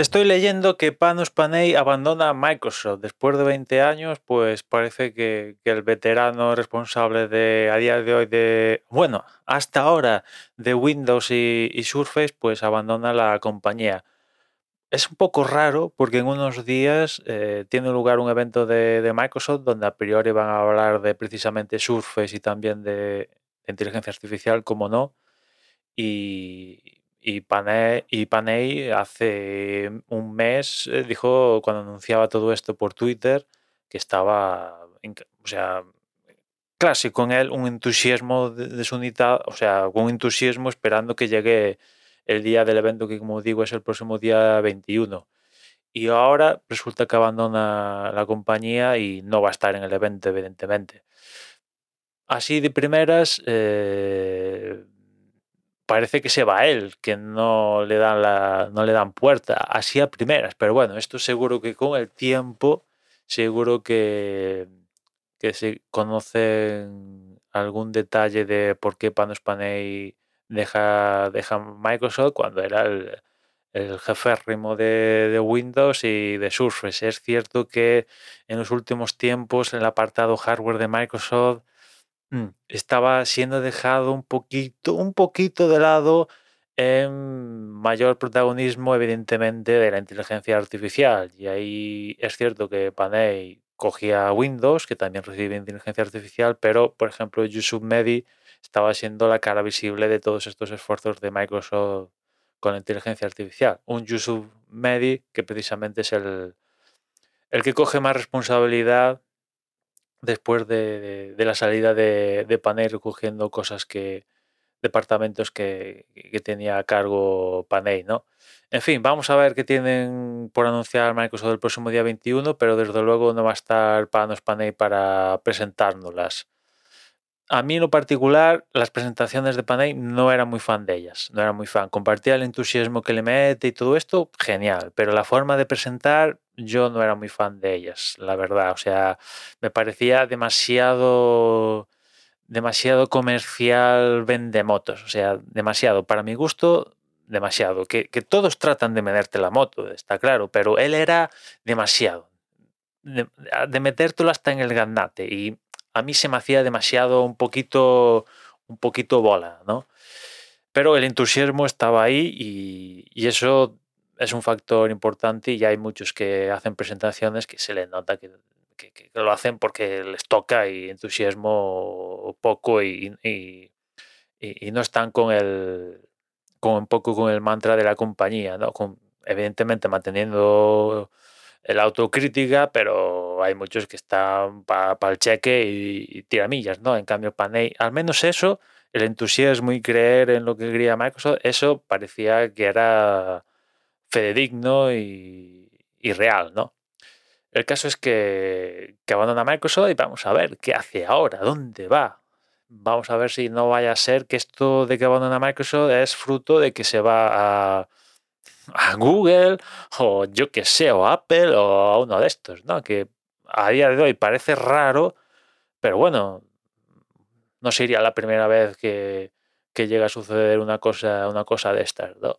Estoy leyendo que Panos Panay abandona Microsoft. Después de 20 años, pues parece que, el veterano responsable de a día de hoy de, bueno, hasta ahora de Windows y, Surface, pues abandona la compañía. Es un poco raro porque en unos días eh, tiene lugar un evento de, Microsoft donde a priori van a hablar de precisamente Surface y también de, de inteligencia artificial, como no. Y, y Panay, y hace un mes eh, dijo, cuando anunciaba todo esto por Twitter, que estaba, o sea, clásico con él, un entusiasmo de, su unidad, o sea, un entusiasmo esperando que llegue el día del evento, que como digo es el próximo día 21. Y ahora resulta que abandona la compañía y no va a estar en el evento, evidentemente. Así de primeras, eh, parece que se va él, que no le dan la, no le dan puerta, así a primeras, pero bueno, esto seguro que con el tiempo, seguro que, que se conocen algún detalle de por qué Panos Panay deja, deja Microsoft cuando era el, el jefe de, de, Windows y de Surface. Es cierto que en los últimos tiempos el apartado hardware de Microsoft estaba siendo dejado un poquito, un poquito de lado en mayor protagonismo, evidentemente, de la inteligencia artificial. Y ahí es cierto que Panay cogía Windows, que también recibe inteligencia artificial, pero, por ejemplo, Yusuf Mehdi estaba siendo la cara visible de todos estos esfuerzos de Microsoft con la inteligencia artificial. Un Yusuf Mehdi que precisamente es el, el que coge más responsabilidad después de, la salida de, de Panay recogiendo cosas que departamentos que, tenía a cargo Panay, ¿no? En fin, vamos a ver qué tienen por anunciar Microsoft el próximo día 21, pero desde luego no va a estar Panos Panay para presentárnoslas. A mí en lo particular, las presentaciones de Panay no era muy fan de ellas, no era muy fan. Compartía el entusiasmo que le mete y todo esto, genial, pero la forma de presentar yo no era muy fan de ellas, la verdad. O sea, me parecía demasiado demasiado comercial vende motos, o sea, demasiado, para mi gusto, demasiado. Que, todos tratan de meterte la moto, está claro, pero él era demasiado. De, de metértelo hasta en el gandate y a mí se me hacía demasiado un poquito un poquito bola, ¿no? Pero el entusiasmo estaba ahí y, y eso es un factor importante y ya hay muchos que hacen presentaciones que se les nota que, lo hacen porque les toca y entusiasmo poco y, y, no están con el con un poco con el mantra de la compañía, ¿no? evidentemente manteniendo la autocrítica, pero hay muchos que están para el cheque y, tiramillas, ¿no? En cambio, Panay, al menos eso, el entusiasmo y creer en lo que quería Microsoft, eso parecía que era fidedigno y, y real, ¿no? El caso es que, que abandona Microsoft y vamos a ver qué hace ahora, dónde va. Vamos a ver si no vaya a ser que esto de que abandona Microsoft es fruto de que se va a, a Google o yo que sé, o Apple o a uno de estos, ¿no? Que a día de hoy parece raro, pero bueno, no sería la primera vez que, que llega a suceder una cosa, una cosa de estas, ¿no?